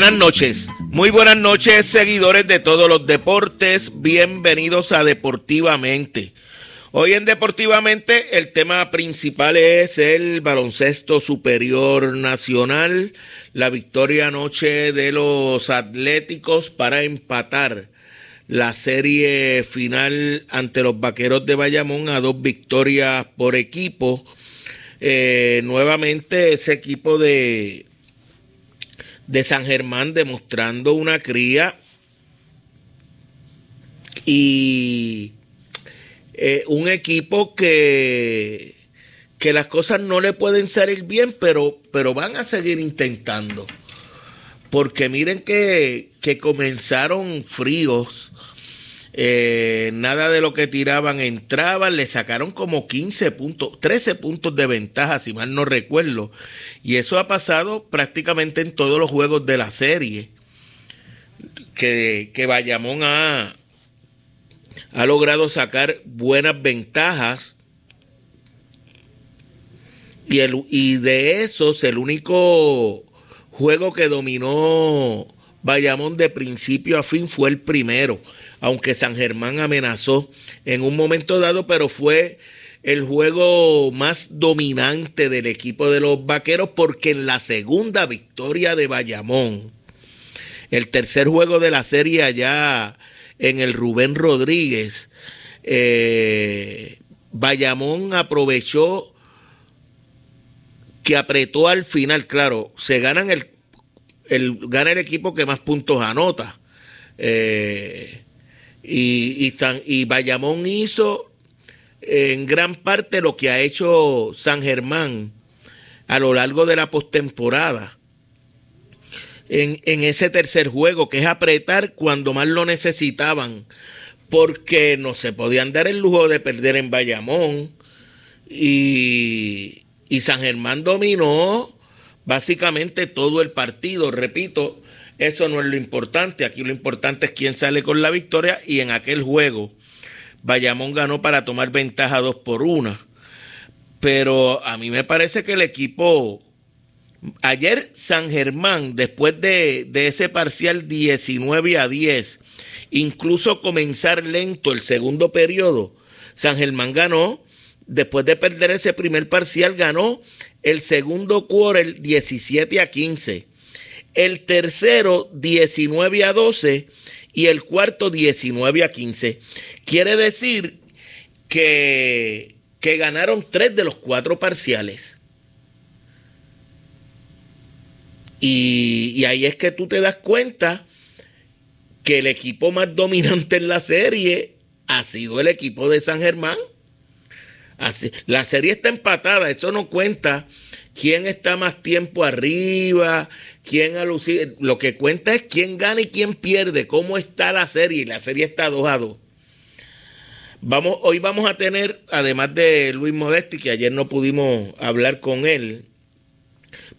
Buenas noches, muy buenas noches seguidores de todos los deportes, bienvenidos a Deportivamente. Hoy en Deportivamente el tema principal es el baloncesto superior nacional, la victoria anoche de los Atléticos para empatar la serie final ante los Vaqueros de Bayamón a dos victorias por equipo. Eh, nuevamente ese equipo de, de San Germán demostrando una cría y eh, un equipo que, que las cosas no le pueden salir bien, pero, pero van a seguir intentando. Porque miren que, que comenzaron fríos. Eh, nada de lo que tiraban entraban, le sacaron como 15 puntos, 13 puntos de ventaja, si mal no recuerdo. Y eso ha pasado prácticamente en todos los juegos de la serie. Que, que Bayamón ha, ha logrado sacar buenas ventajas. Y, el, y de esos, el único juego que dominó Bayamón de principio a fin fue el primero, aunque San Germán amenazó en un momento dado, pero fue el juego más dominante del equipo de los Vaqueros porque en la segunda victoria de Bayamón, el tercer juego de la serie allá en el Rubén Rodríguez. Eh, Bayamón aprovechó que apretó al final, claro, se ganan el, el gana el equipo que más puntos anota. Eh, y, y Bayamón hizo en gran parte lo que ha hecho San Germán a lo largo de la postemporada en, ese tercer juego, que es apretar cuando más lo necesitaban, porque no se podían dar el lujo de perder en Bayamón. Y, y San Germán dominó básicamente todo el partido. Repito, eso no es lo importante. Aquí lo importante es quién sale con la victoria. Y en aquel juego, Bayamón ganó para tomar ventaja dos por una. Pero a mí me parece que el equipo Ayer San Germán, después de, ese parcial 19 a 10, incluso comenzar lento el segundo periodo, San Germán ganó, después de perder ese primer parcial, ganó el segundo quarter 17 a 15, el tercero 19 a 12 y el cuarto 19 a 15. Quiere decir que, que ganaron tres de los cuatro parciales. Y, ahí es que tú te das cuenta que el equipo más dominante en la serie ha sido el equipo de San Germán. Así, la serie está empatada, eso no cuenta quién está más tiempo arriba, quién. Lo que cuenta es quién gana y quién pierde, cómo está la serie. Y la serie está 2 a 2. Vamos, hoy vamos a tener, además de Luis Modesti, que ayer no pudimos hablar con él,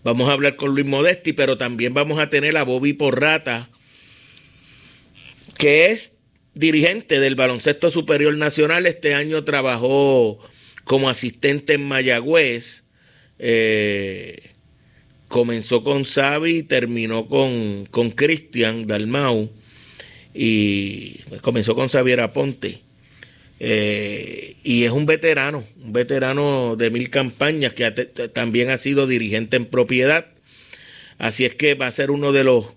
Vamos a hablar con Luis Modesti, pero también vamos a tener a Bobby Porrata, que es dirigente del Baloncesto Superior Nacional. Este año trabajó como asistente en Mayagüez. Eh, comenzó con Xavi y terminó con, con Cristian Dalmau. Y pues, comenzó con Xavier Aponte. Eh, y es un veterano, un veterano de mil campañas que también ha sido dirigente en propiedad. Así es que va a ser uno de los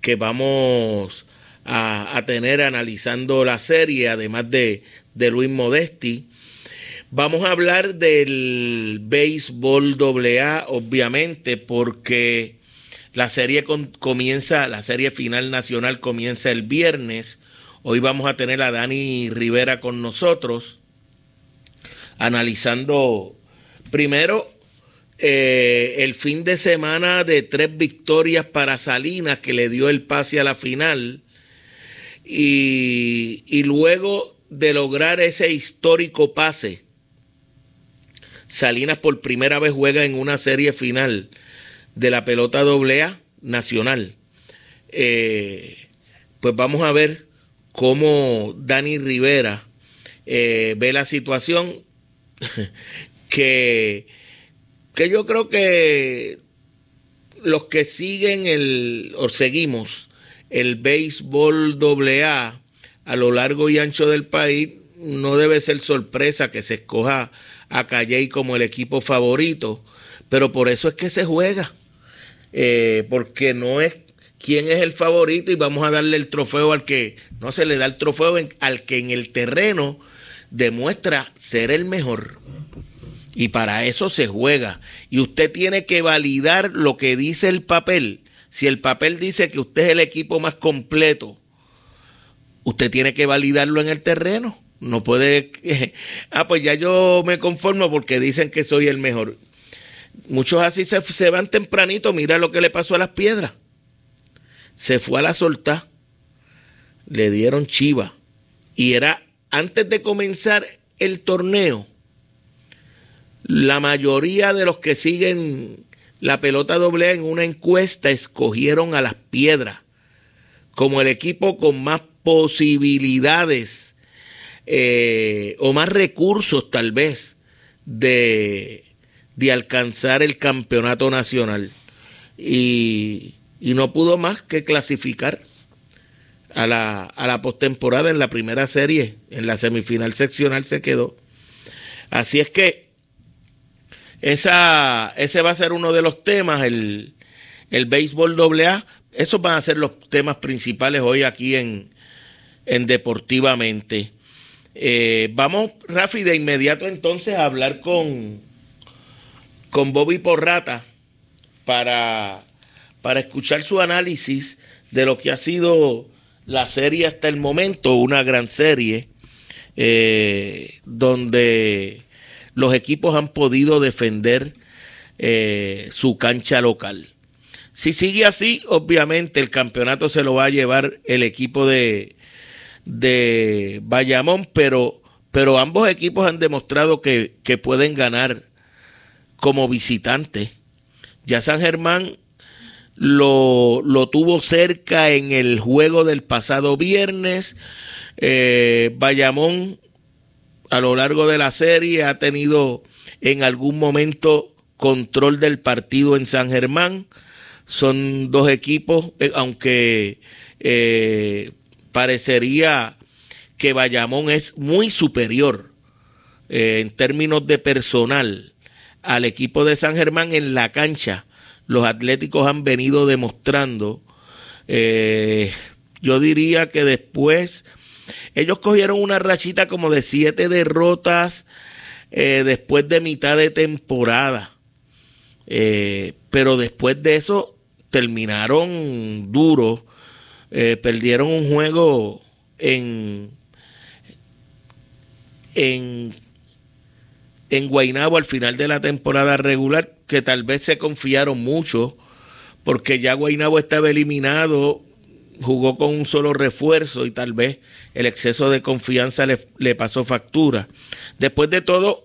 que vamos a, tener analizando la serie, además de, de, Luis Modesti. Vamos a hablar del béisbol AA, obviamente, porque la serie comienza, la serie final nacional comienza el viernes Hoy vamos a tener a Dani Rivera con nosotros, analizando primero eh, el fin de semana de tres victorias para Salinas que le dio el pase a la final y, y luego de lograr ese histórico pase. Salinas por primera vez juega en una serie final de la pelota AA nacional. Eh, pues vamos a ver cómo Dani Rivera eh, ve la situación que, que yo creo que los que siguen el o seguimos el béisbol AA a lo largo y ancho del país no debe ser sorpresa que se escoja a Calley como el equipo favorito, pero por eso es que se juega, eh, porque no es quién es el favorito y vamos a darle el trofeo al que no se le da el trofeo al que en el terreno demuestra ser el mejor. Y para eso se juega. Y usted tiene que validar lo que dice el papel. Si el papel dice que usted es el equipo más completo, usted tiene que validarlo en el terreno. No puede, ah, pues ya yo me conformo porque dicen que soy el mejor. Muchos así se, se van tempranito, mira lo que le pasó a las piedras. Se fue a la solta, le dieron chiva. Y era antes de comenzar el torneo, la mayoría de los que siguen la pelota doble en una encuesta escogieron a las piedras como el equipo con más posibilidades eh, o más recursos tal vez de, de alcanzar el campeonato nacional. Y, y, no pudo más que clasificar a la, a la postemporada en la primera serie. En la semifinal seccional se quedó. Así es que esa, ese va a ser uno de los temas, el, el béisbol AA. Esos van a ser los temas principales hoy aquí en, en Deportivamente. Eh, vamos, Rafi, de inmediato entonces a hablar con, con Bobby Porrata para, para escuchar su análisis de lo que ha sido la serie hasta el momento, una gran serie, eh, donde los equipos han podido defender eh, su cancha local. Si sigue así, obviamente el campeonato se lo va a llevar el equipo de, de Bayamón, pero, pero ambos equipos han demostrado que, que pueden ganar como visitante. Ya San Germán lo, lo, tuvo cerca en el juego del pasado viernes. Eh, Bayamón a lo largo de la serie ha tenido en algún momento control del partido en San Germán. Son dos equipos, eh, aunque eh, parecería que Bayamón es muy superior eh, en términos de personal al equipo de San Germán en la cancha. Los atléticos han venido demostrando, yo diría que después ellos cogieron una rachita como de siete derrotas eh, después de mitad de temporada. Eh, pero después de eso terminaron duros. Eh, perdieron un juego en, en, en Guaynabo al final de la temporada regular, que tal vez se confiaron mucho, porque ya Guaynabo estaba eliminado jugó con un solo refuerzo y tal vez el exceso de confianza le, pasó factura. Después de todo,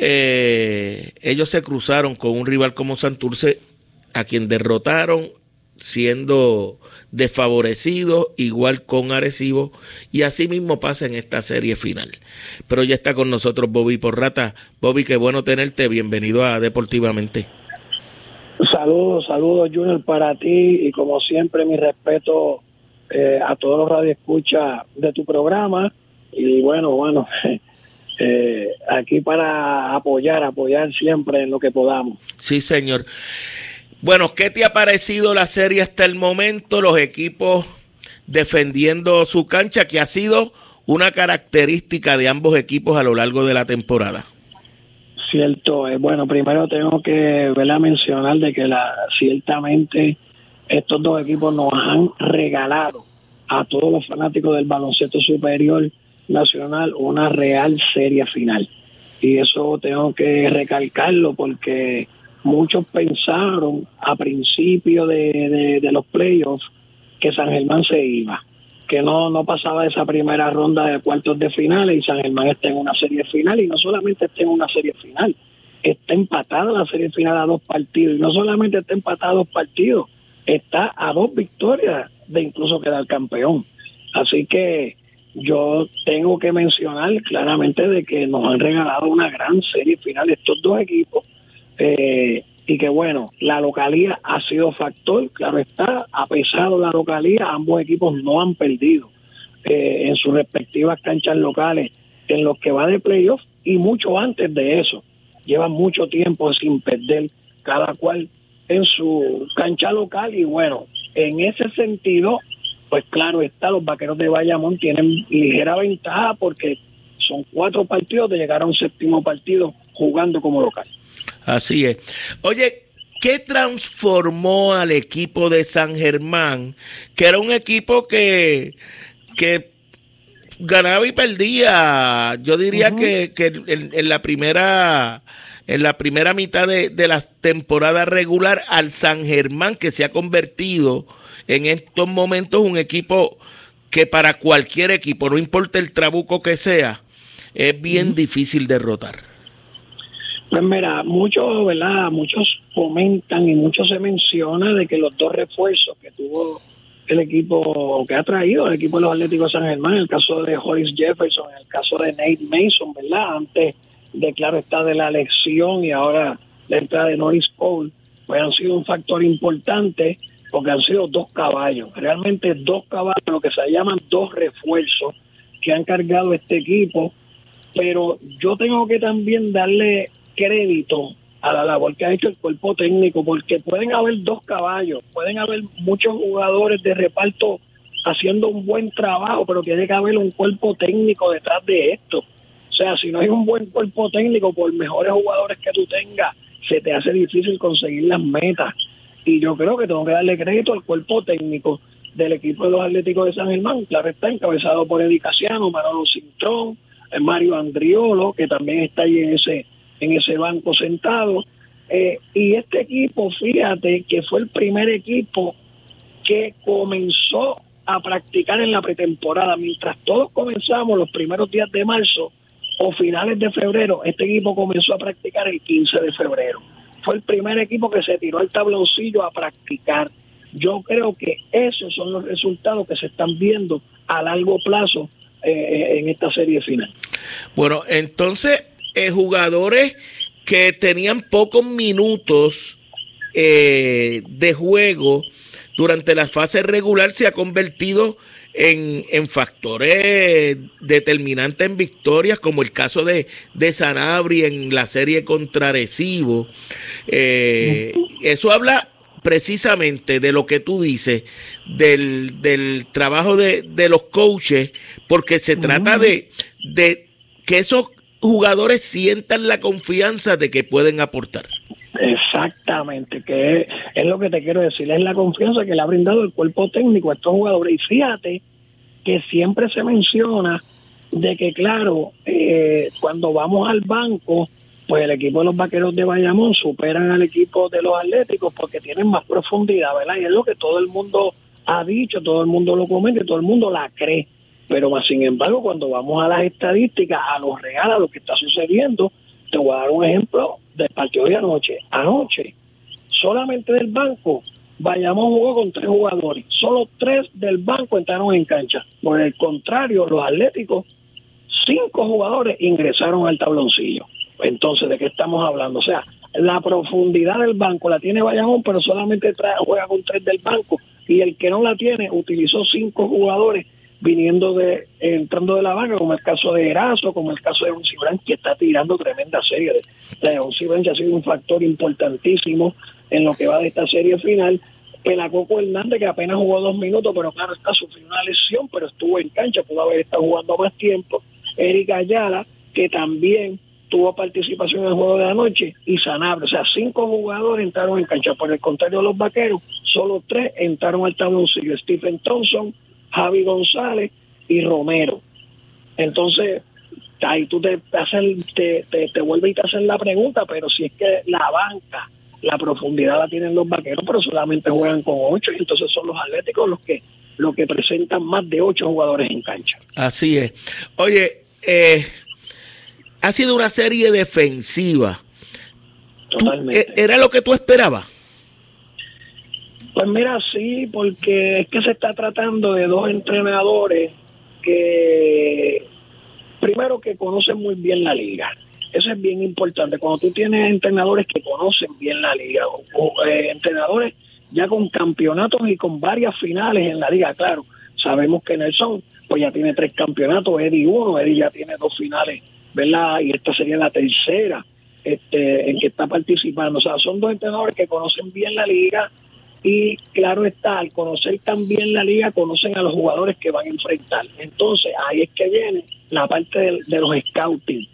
eh, ellos se cruzaron con un rival como Santurce, a quien derrotaron siendo desfavorecido, igual con Arecibo, y así mismo pasa en esta serie final. Pero ya está con nosotros Bobby Porrata. Bobby, qué bueno tenerte, bienvenido a Deportivamente. Saludos, saludos Junior para ti y como siempre mi respeto eh, a todos los radioescuchas de tu programa y bueno, bueno, eh, aquí para apoyar, apoyar siempre en lo que podamos. Sí, señor. Bueno, ¿qué te ha parecido la serie hasta el momento? Los equipos defendiendo su cancha, que ha sido una característica de ambos equipos a lo largo de la temporada. Cierto, eh, bueno, primero tengo que a mencionar de que ciertamente estos dos equipos nos han regalado a todos los fanáticos del baloncesto superior nacional una real serie final. Y eso tengo que recalcarlo porque muchos pensaron a principio de, de los playoffs que San Germán se iba que no, no pasaba esa primera ronda de cuartos de finales y San Germán está en una serie final y no solamente está en una serie final, está empatada la serie final a dos partidos y no solamente está empatada a dos partidos, está a dos victorias de incluso quedar campeón. Así que yo tengo que mencionar claramente de que nos han regalado una gran serie final estos dos equipos. Eh, y que bueno, la localía ha sido factor, claro está, a pesar de la localía, ambos equipos no han perdido. eh, en sus respectivas canchas locales en los que va de playoff y mucho antes de eso. Llevan mucho tiempo sin perder cada cual en su cancha local y bueno, en ese sentido, pues claro está, los vaqueros de Bayamón tienen ligera ventaja porque son cuatro partidos de llegar a un séptimo partido jugando como local. Así es. Oye, ¿qué transformó al equipo de San Germán? Que era un equipo que, que ganaba y perdía. Yo diría que, en, la primera en la primera mitad de, de, la temporada regular al San Germán, que se ha convertido en estos momentos un equipo que para cualquier equipo, no importa el trabuco que sea, es bien difícil derrotar. Pues mira, muchos, ¿verdad? Muchos comentan y mucho se menciona de que los dos refuerzos que tuvo el equipo, que ha traído el equipo de los Atléticos de San Germán, el caso de Horace Jefferson, el caso de Nate Mason, ¿verdad? Antes de, claro, está de la elección y ahora la entrada de Norris Cole, pues han sido un factor importante porque han sido dos caballos, realmente dos caballos, lo que se llaman dos refuerzos que han cargado este equipo, pero yo tengo que también darle crédito a la labor que ha hecho el cuerpo técnico, porque pueden haber dos caballos, pueden haber muchos jugadores de reparto haciendo un buen trabajo, pero tiene que haber un cuerpo técnico detrás de esto. O sea, si no hay un buen cuerpo técnico, por mejores jugadores que tú tengas, se te hace difícil conseguir las metas. Y yo creo que tengo que darle crédito al cuerpo técnico del equipo de los Atléticos de San Germán. Claro está encabezado por Eddie Casiano, Manolo Cintrón, Mario Andriolo, que también está ahí en ese en ese banco sentado. Eh, y este equipo, fíjate que fue el primer equipo que comenzó a practicar en la pretemporada. Mientras todos comenzamos los primeros días de marzo o finales de febrero, este equipo comenzó a practicar el 15 de febrero. Fue el primer equipo que se tiró al tabloncillo a practicar. Yo creo que esos son los resultados que se están viendo a largo plazo eh, en esta serie final. Bueno, entonces eh, jugadores que tenían pocos minutos eh, de juego durante la fase regular se ha convertido en, factores determinantes en victorias, como el caso de, de Sanabri en la serie contra Recibo. Eh, eso habla precisamente de lo que tú dices, del, trabajo de, los coaches, porque se trata de, de que esos jugadores sientan la confianza de que pueden aportar. Exactamente, que es, lo que te quiero decir, es la confianza que le ha brindado el cuerpo técnico a estos jugadores. Y fíjate que siempre se menciona de que, claro, eh, cuando vamos al banco, pues el equipo de los vaqueros de Bayamón superan al equipo de los atléticos porque tienen más profundidad, ¿verdad? Y es lo que todo el mundo ha dicho, todo el mundo lo comenta y todo el mundo la cree. Pero más sin embargo, cuando vamos a las estadísticas, a los regalos, a lo que está sucediendo, te voy a dar un ejemplo del partido de anoche. Anoche, solamente del banco, Bayamón jugó con tres jugadores. Solo tres del banco entraron en cancha. Por el contrario, los atléticos, cinco jugadores ingresaron al tabloncillo. Entonces, ¿de qué estamos hablando? O sea, la profundidad del banco la tiene Bayamón, pero solamente juega con tres del banco. Y el que no la tiene utilizó cinco jugadores viniendo de, entrando de la banca, como el caso de Erazo, como el caso de Onsi que está tirando tremenda serie. La Onsi ha sido un factor importantísimo en lo que va de esta serie final. Pelacoco Hernández, que apenas jugó dos minutos, pero claro, está sufriendo una lesión, pero estuvo en cancha, pudo haber estado jugando más tiempo. Erika Ayala, que también tuvo participación en el juego de la noche, y Sanabria. O sea, cinco jugadores entraron en cancha. Por el contrario de los vaqueros, solo tres entraron al tabloncillo. Stephen Thompson, Javi González y Romero. Entonces, ahí tú te, hacen, te, te, vuelves y te hacen la pregunta, pero si es que la banca, la profundidad la tienen los vaqueros, pero solamente juegan con ocho, y entonces son los atléticos los que, los que presentan más de ocho jugadores en cancha. Así es. Oye, eh, ha sido una serie defensiva. Totalmente. Eh, ¿Era lo que tú esperabas? Pues mira, sí, porque es que se está tratando de dos entrenadores que, primero, que conocen muy bien la liga. Eso es bien importante. Cuando tú tienes entrenadores que conocen bien la liga, o, eh, entrenadores ya con campeonatos y con varias finales en la liga, claro, sabemos que Nelson pues ya tiene tres campeonatos, Eddie uno, Eddie ya tiene dos finales, ¿verdad? Y esta sería la tercera este, en que está participando. O sea, son dos entrenadores que conocen bien la liga y claro está, al conocer también la liga, conocen a los jugadores que van a enfrentar. Entonces, ahí es que viene la parte de, de los scouting.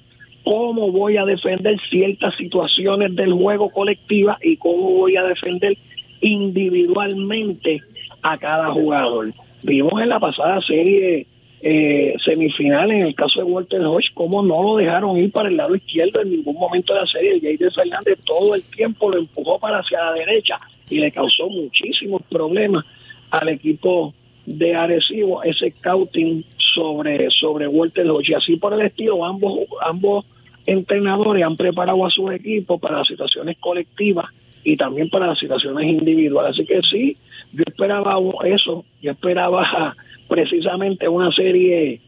¿Cómo voy a defender ciertas situaciones del juego colectiva y cómo voy a defender individualmente a cada jugador? Vimos en la pasada serie eh, semifinal en el caso de Walter Hodge, cómo no lo dejaron ir para el lado izquierdo en ningún momento de la serie. Jair Fernández todo el tiempo lo empujó para hacia la derecha y le causó muchísimos problemas al equipo de Arecibo ese scouting sobre sobre Walter Hodge y así por el estilo ambos ambos entrenadores han preparado a sus equipos para las situaciones colectivas y también para las situaciones individuales así que sí yo esperaba eso yo esperaba precisamente una serie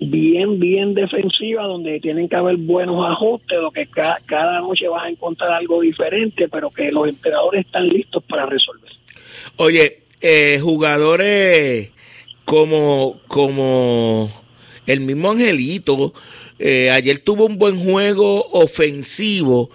bien, bien defensiva, donde tienen que haber buenos ajustes, lo que cada noche vas a encontrar algo diferente, pero que los entrenadores están listos para resolver. Oye, eh, jugadores como, como el mismo Angelito, eh, ayer tuvo un buen juego ofensivo,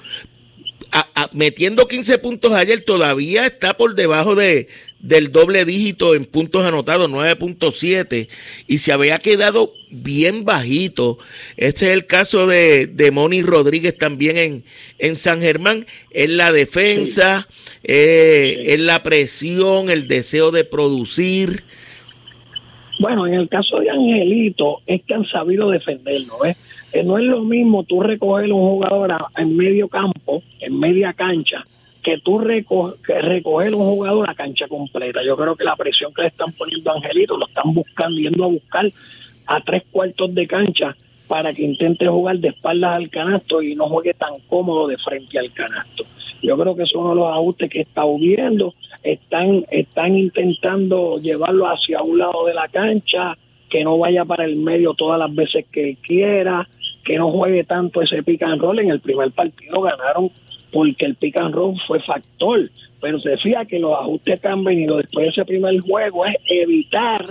metiendo 15 puntos ayer, todavía está por debajo de, del doble dígito en puntos anotados, 9.7, y se había quedado bien bajito. Este es el caso de, de Moni Rodríguez también en, en San Germán, en la defensa, eh, en la presión, el deseo de producir. Bueno, en el caso de Angelito, es que han sabido defenderlo. Eh, no es lo mismo tú recoger un jugador en medio campo, en media cancha, que tú recoger un jugador a cancha completa. Yo creo que la presión que le están poniendo a Angelito lo están buscando, yendo a buscar a tres cuartos de cancha para que intente jugar de espaldas al canasto y no juegue tan cómodo de frente al canasto. Yo creo que son los ajustes que está viendo. Están, están intentando llevarlo hacia un lado de la cancha, que no vaya para el medio todas las veces que quiera, que no juegue tanto ese pick and roll. En el primer partido ganaron porque el pick and roll fue factor. Pero se decía que los ajustes que han venido después de ese primer juego es evitar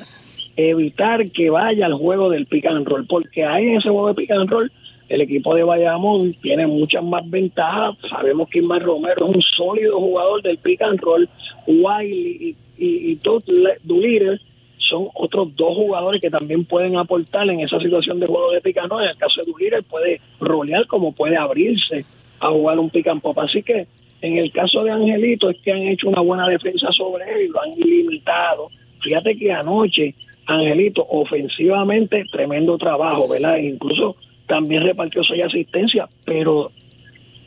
evitar que vaya al juego del pick and roll, porque ahí en ese juego de pick and roll el equipo de Bayamón tiene muchas más ventajas. Sabemos que Ismael Romero es un sólido jugador del pick and roll. Wiley y, y, y son otros dos jugadores que también pueden aportar en esa situación de juego de pick and roll. En el caso de Doolittle puede rolear como puede abrirse a jugar un pick and pop. Así que en el caso de Angelito es que han hecho una buena defensa sobre él y lo han limitado. Fíjate que anoche Angelito ofensivamente tremendo trabajo, ¿verdad? Incluso también repartió seis asistencias, pero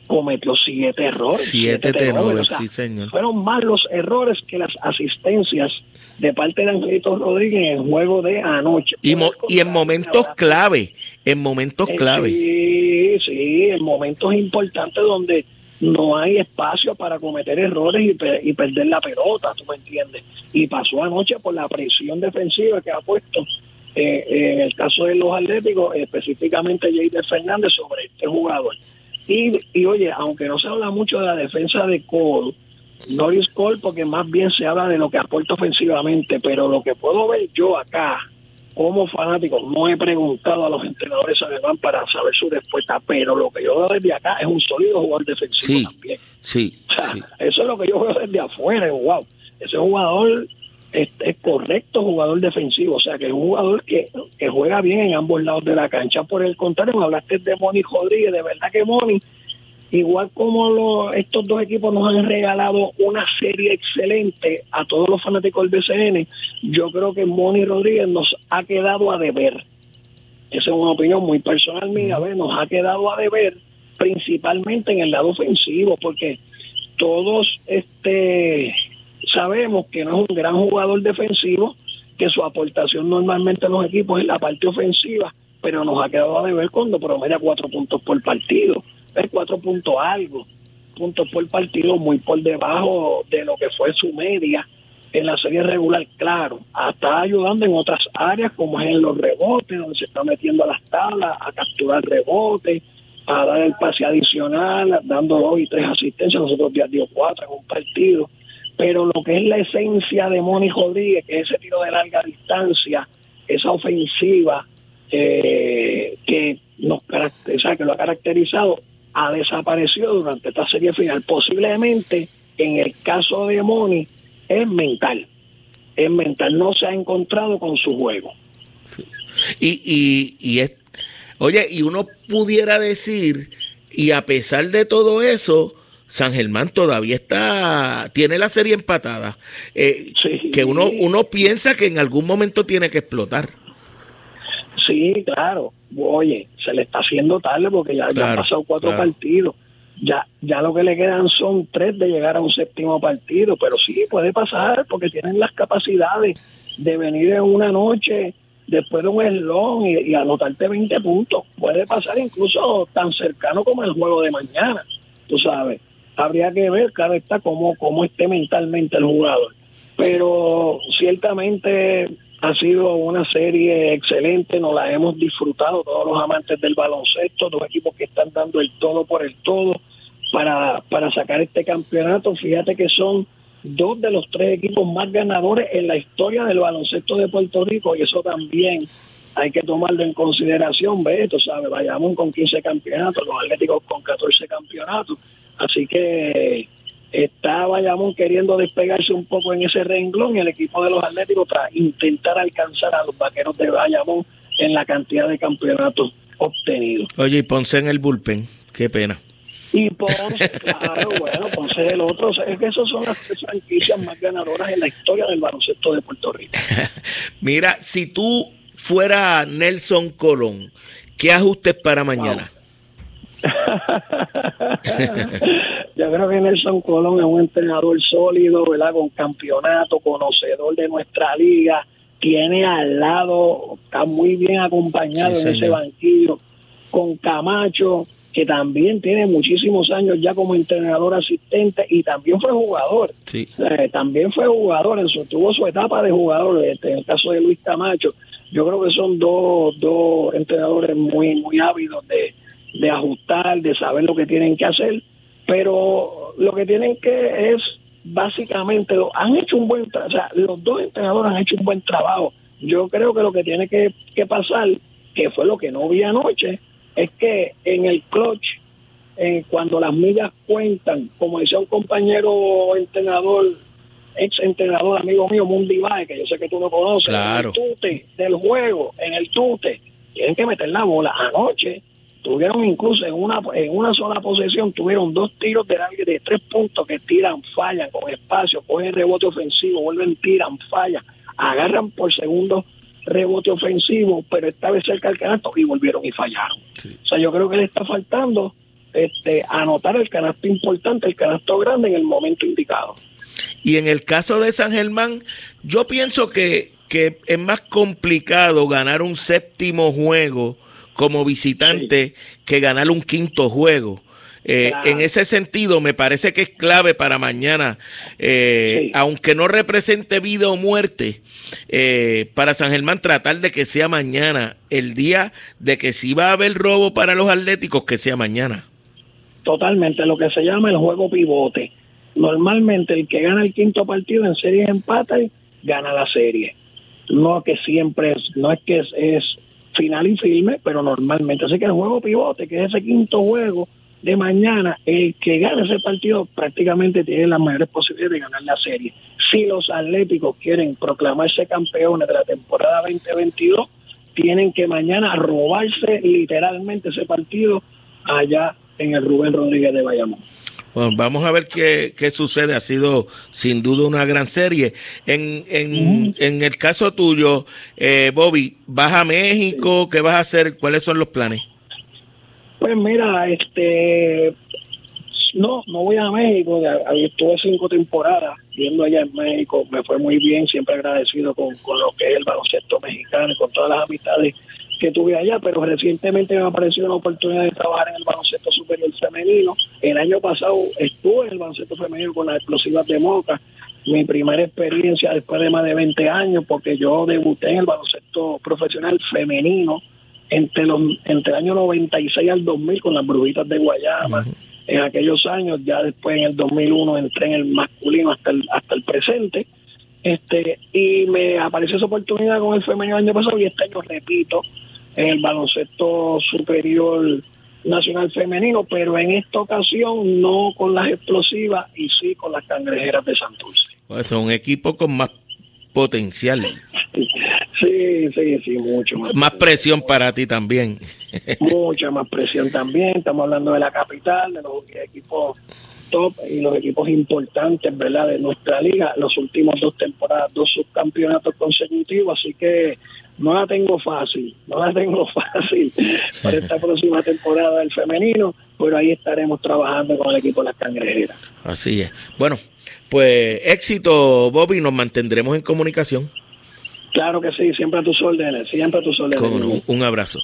cometió siete errores. Siete, errores, sí, señor. Fueron más los errores que las asistencias de parte de Angelito Rodríguez en el juego de anoche. Y, y en momentos clave, en momentos eh, clave. Sí, sí, en momentos importantes donde no hay espacio para cometer errores y, perder la pelota, ¿tú me entiendes? Y pasó anoche por la presión defensiva que ha puesto eh, en el caso de los Atléticos, específicamente Jader Fernández sobre este jugador. Y, y oye, aunque no se habla mucho de la defensa de Cole, Norris Cole, porque más bien se habla de lo que aporta ofensivamente, pero lo que puedo ver yo acá, como fanático, no he preguntado a los entrenadores alemanes para saber su respuesta, pero lo que yo veo desde acá es un sólido jugador defensivo también. Sí, Eso es lo que yo veo desde afuera, wow, ese jugador es, correcto jugador defensivo, o sea que es un jugador que, que juega bien en ambos lados de la cancha. Por el contrario, me hablaste de Moni Rodríguez, de verdad que Moni igual como estos dos equipos nos han regalado una serie excelente a todos los fanáticos del BCN, yo creo que Moni Rodríguez nos ha quedado a deber. Esa es una opinión muy personal mía, nos ha quedado a deber principalmente en el lado ofensivo, porque todos este sabemos que no es un gran jugador defensivo, que su aportación normalmente en los equipos es la parte ofensiva, pero nos ha quedado a deber cuando promedia cuatro puntos por partido. Es cuatro puntos algo, puntos por partido muy por debajo de lo que fue su media en la serie regular, claro, está ayudando en otras áreas como es en los rebotes, donde se está metiendo a las tablas, a capturar rebotes, a dar el pase adicional, dando dos y tres asistencias, nosotros ya dio cuatro en un partido, pero lo que es la esencia de Moni Rodríguez, que es ese tiro de larga distancia, esa ofensiva eh, que nos caracteriza, que lo ha caracterizado, ha desaparecido durante esta serie final. Posiblemente en el caso de Moni es mental, es mental, no se ha encontrado con su juego. Y, y, y es, oye, y uno pudiera decir, y a pesar de todo eso, San Germán todavía está, tiene la serie empatada, eh, que uno, uno piensa que en algún momento tiene que explotar. Sí, claro. Oye, se le está haciendo tarde porque ya, han pasado cuatro partidos. Ya, ya lo que le quedan son tres de llegar a un séptimo partido, pero sí puede pasar porque tienen las capacidades de venir en una noche después de un eslón y, y anotarte 20 puntos. Puede pasar incluso tan cercano como el juego de mañana, tú sabes. Habría que ver, claro está, cómo, cómo esté mentalmente el jugador. Pero ciertamente ha sido una serie excelente, nos la hemos disfrutado todos los amantes del baloncesto, dos equipos que están dando el todo por el todo para, para sacar este campeonato. Fíjate que son dos de los tres equipos más ganadores en la historia del baloncesto de Puerto Rico y eso también hay que tomarlo en consideración, ¿ves? Tú sabes, vayamos con 15 campeonatos, los Atléticos con 14 campeonatos, así que está Bayamón queriendo despegarse un poco en ese renglón y el equipo de los Atléticos para intentar alcanzar a los vaqueros de Bayamón en la cantidad de campeonatos obtenidos. Oye, y Ponce en el bullpen, qué pena. Y Ponce, claro, bueno, Ponce el otro. es que esas son las tres franquicias más ganadoras en la historia del baloncesto de Puerto Rico. Mira, si tú fuera Nelson Colón, ¿qué ajustes para mañana? Yo creo que Nelson Colón es un entrenador sólido, ¿verdad? Con campeonato, conocedor de nuestra liga, tiene al lado, está muy bien acompañado en ese banquillo, con Camacho, que también tiene muchísimos años ya como entrenador asistente y también fue jugador. también fue jugador, en su, tuvo su etapa de jugador, este, en el caso de Luis Camacho. Yo creo que son dos, dos entrenadores muy, muy ávidos de, de ajustar, de saber lo que tienen que hacer, pero lo que tienen que es básicamente, han hecho un buen trabajo, o sea, los dos entrenadores han hecho un buen trabajo. Yo creo que lo que tiene que, pasar, que fue lo que no vi anoche, es que en el clutch, cuando las millas cuentan, como decía un compañero entrenador, ex entrenador, amigo mío, Mundi Bae, que yo sé que tú lo conoces, en el tute del juego, en el tute, tienen que meter la bola. Anoche tuvieron incluso en una en una sola posesión tuvieron dos tiros de de tres puntos que tiran, fallan con espacio, cogen rebote ofensivo, vuelven, tiran, fallan, agarran por segundo rebote ofensivo, pero esta vez cerca del canasto y volvieron y fallaron. O sea, yo creo que le está faltando este anotar el canasto importante, el canasto grande en el momento indicado. Y en el caso de San Germán, yo pienso que, que es más complicado ganar un séptimo juego como visitante que ganar un quinto juego. Eh, en ese sentido, me parece que es clave para mañana, eh, aunque no represente vida o muerte, eh, para San Germán tratar de que sea mañana, el día de que si va a haber robo para los atléticos, que sea mañana. Totalmente, lo que se llama el juego pivote. Normalmente el que gana el quinto partido en serie empata y gana la serie. No que siempre es, no es que es final y firme, pero normalmente. Así que el juego pivote, que es ese quinto juego de mañana, el que gane ese partido prácticamente tiene las mayores posibilidades de ganar la serie. Si los Atléticos quieren proclamarse campeones de la temporada 2022, tienen que mañana robarse literalmente ese partido allá en el Rubén Rodríguez de Bayamón. Bueno, vamos a ver qué, qué, sucede. Ha sido sin duda una gran serie. En, en, en el caso tuyo, eh, Bobby, ¿vas a México? ¿Qué vas a hacer? ¿Cuáles son los planes? Pues mira, este, no, no voy a México. Estuve cinco temporadas viendo allá en México. Me fue muy bien, siempre agradecido con, con lo que es el baloncesto mexicano y con todas las amistades que tuve allá, pero recientemente me apareció una oportunidad de trabajar en el baloncesto superior femenino. El año pasado estuve en el baloncesto femenino con las explosivas de Moca, mi primera experiencia después de más de 20 años, porque yo debuté en el baloncesto profesional femenino entre los entre el año 96 al 2000 con las brujitas de Guayama. En aquellos años, ya después en el 2001 entré en el masculino hasta el, hasta el presente Este, y me apareció esa oportunidad con el femenino el año pasado y este año repito en el baloncesto superior nacional femenino, pero en esta ocasión no con las explosivas y sí con las cangrejeras de Santurce. Pues son un equipo con más potencial. Sí, sí, sí, mucho más. Más presión para ti también. Mucha más presión también. Estamos hablando de la capital, de los equipos top y los equipos importantes, ¿verdad? De nuestra liga, los últimos dos temporadas, dos subcampeonatos consecutivos, así que no la tengo fácil, no la tengo fácil para esta próxima temporada del femenino, pero ahí estaremos trabajando con el equipo de las cangrejeras. Así es. Bueno, pues éxito, Bobby, nos mantendremos en comunicación. Claro que sí, siempre a tus órdenes, siempre a tus órdenes. un abrazo.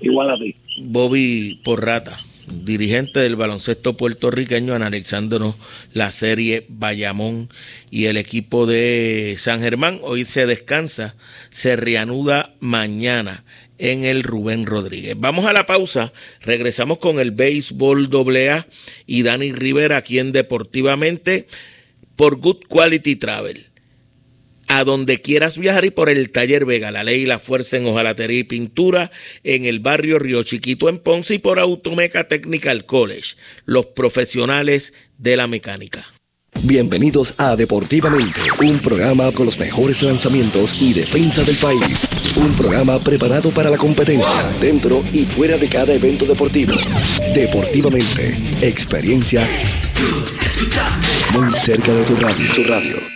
Igual a ti. Bobby Porrata dirigente del baloncesto puertorriqueño, analizándonos la serie Bayamón y el equipo de San Germán. Hoy se descansa, se reanuda mañana en el Rubén Rodríguez. Vamos a la pausa, regresamos con el béisbol AA y Dani Rivera aquí en Deportivamente por Good Quality Travel a donde quieras viajar y por el taller Vega, la ley y la fuerza en hojalatería y pintura en el barrio Río Chiquito en Ponce y por Automeca Technical College, los profesionales de la mecánica. Bienvenidos a Deportivamente, un programa con los mejores lanzamientos y defensa del país. Un programa preparado para la competencia, dentro y fuera de cada evento deportivo. Deportivamente, experiencia muy cerca de tu radio. Tu radio.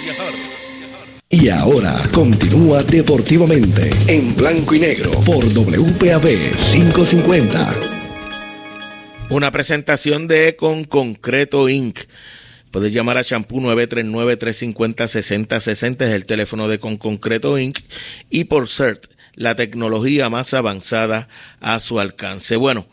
Y ahora continúa deportivamente en blanco y negro por WPAB 550. Una presentación de Con Concreto Inc. Puedes llamar a Champú 939-350-6060, es el teléfono de Con Concreto Inc. Y por CERT, la tecnología más avanzada a su alcance. Bueno,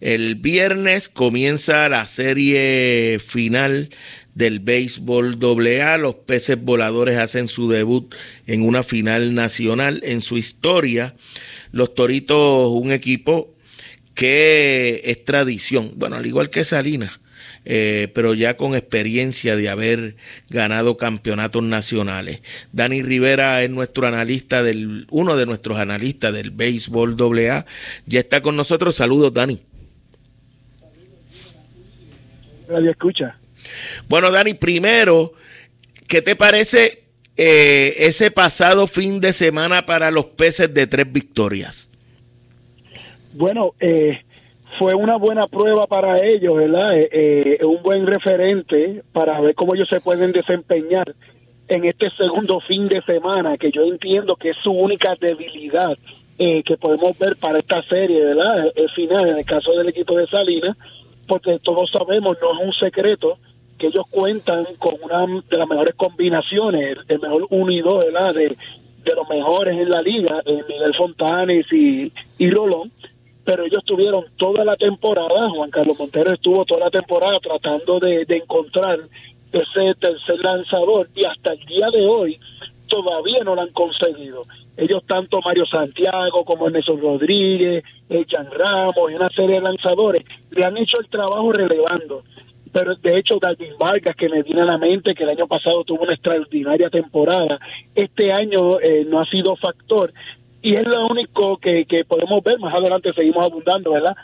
el viernes comienza la serie final del béisbol AA. Los peces voladores hacen su debut en una final nacional en su historia. Los Toritos, un equipo que es tradición, bueno, al igual que Salinas, eh, pero ya con experiencia de haber ganado campeonatos nacionales. Dani Rivera es nuestro analista del, uno de nuestros analistas del béisbol AA. Ya está con nosotros. Saludos, Dani. Radio escucha. Bueno, Dani, primero, ¿qué te parece eh, ese pasado fin de semana para los peces de tres victorias? Bueno, eh, fue una buena prueba para ellos, ¿verdad? Eh, un buen referente para ver cómo ellos se pueden desempeñar en este segundo fin de semana, que yo entiendo que es su única debilidad que podemos ver para esta serie, ¿verdad? El final, en el caso del equipo de Salinas, porque todos sabemos, no es un secreto, que ellos cuentan con una de las mejores combinaciones, el mejor unido. De, de los mejores en la liga, eh, Miguel Fontanes y, y pero ellos tuvieron toda la temporada, Juan Carlos Montero estuvo toda la temporada tratando de, de encontrar ese tercer lanzador y hasta el día de hoy todavía no lo han conseguido. Ellos, tanto Mario Santiago como Nelson Rodríguez, Echan Ramos y una serie de lanzadores, le han hecho el trabajo relevando pero de hecho Darwin Vargas, que me viene a la mente que el año pasado tuvo una extraordinaria temporada, este año eh, no ha sido factor. Y es lo único que, que podemos ver, más adelante seguimos abundando, ¿verdad?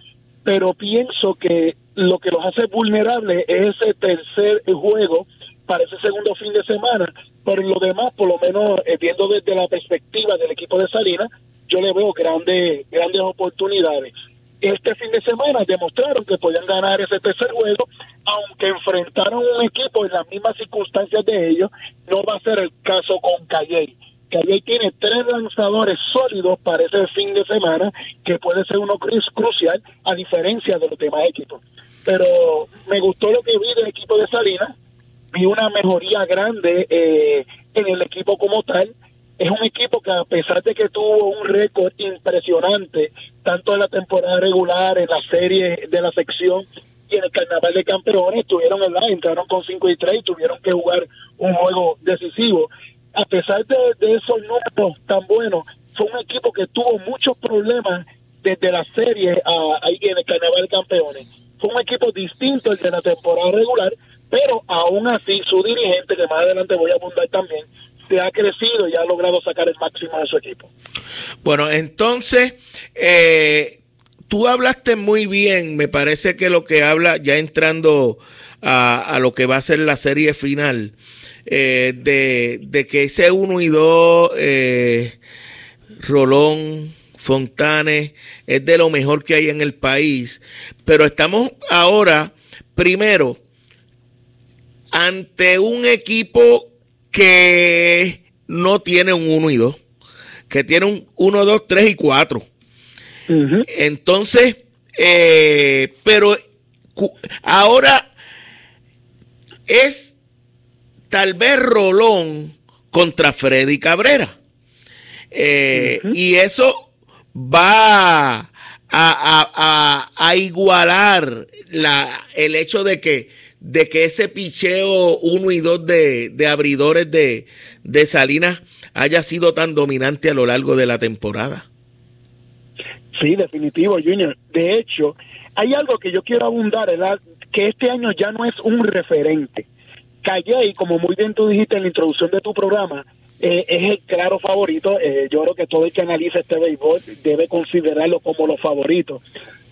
Pero pienso que lo que los hace vulnerables es ese tercer juego para ese segundo fin de semana, pero lo demás, por lo menos eh, viendo desde la perspectiva del equipo de Salinas, yo le veo grandes, grandes oportunidades este fin de semana demostraron que podían ganar ese tercer juego, aunque enfrentaron un equipo en las mismas circunstancias de ellos, no va a ser el caso con Calle. Calle tiene tres lanzadores sólidos para ese fin de semana, que puede ser uno crucial, a diferencia de los demás equipos. Pero me gustó lo que vi del equipo de Salinas, vi una mejoría grande eh, en el equipo como tal, es un equipo que a pesar de que tuvo un récord impresionante, tanto en la temporada regular, en la serie de la sección y en el carnaval de campeones, tuvieron el entraron con 5 y 3 y tuvieron que jugar un juego decisivo. A pesar de, esos números tan buenos, fue un equipo que tuvo muchos problemas desde la serie ahí en el carnaval de campeones. Fue un equipo distinto al de la temporada regular, pero aún así su dirigente, que más adelante voy a abundar también, ha crecido y ha logrado sacar el máximo de su equipo. Bueno, entonces, eh, tú hablaste muy bien, me parece que lo que habla, ya entrando a, lo que va a ser la serie final, eh, de, que ese 1 y 2, eh, Rolón, Fontanes, es de lo mejor que hay en el país, pero estamos ahora, primero, ante un equipo que no tiene un 1 y 2, que tiene un 1, 2, 3 y 4. Entonces, eh, pero ahora es tal vez Rolón contra Freddy Cabrera. Eh, y eso va a, a, a, igualar la, el hecho de que de que ese picheo 1 y 2 de, abridores de, de Salinas haya sido tan dominante a lo largo de la temporada. Sí, definitivo, Junior. De hecho, hay algo que yo quiero abundar, ¿verdad? que este año ya no es un referente. Calle, como muy bien tú dijiste en la introducción de tu programa, eh, es el claro favorito. Eh, yo creo que todo el que analiza este béisbol debe considerarlo como los favoritos.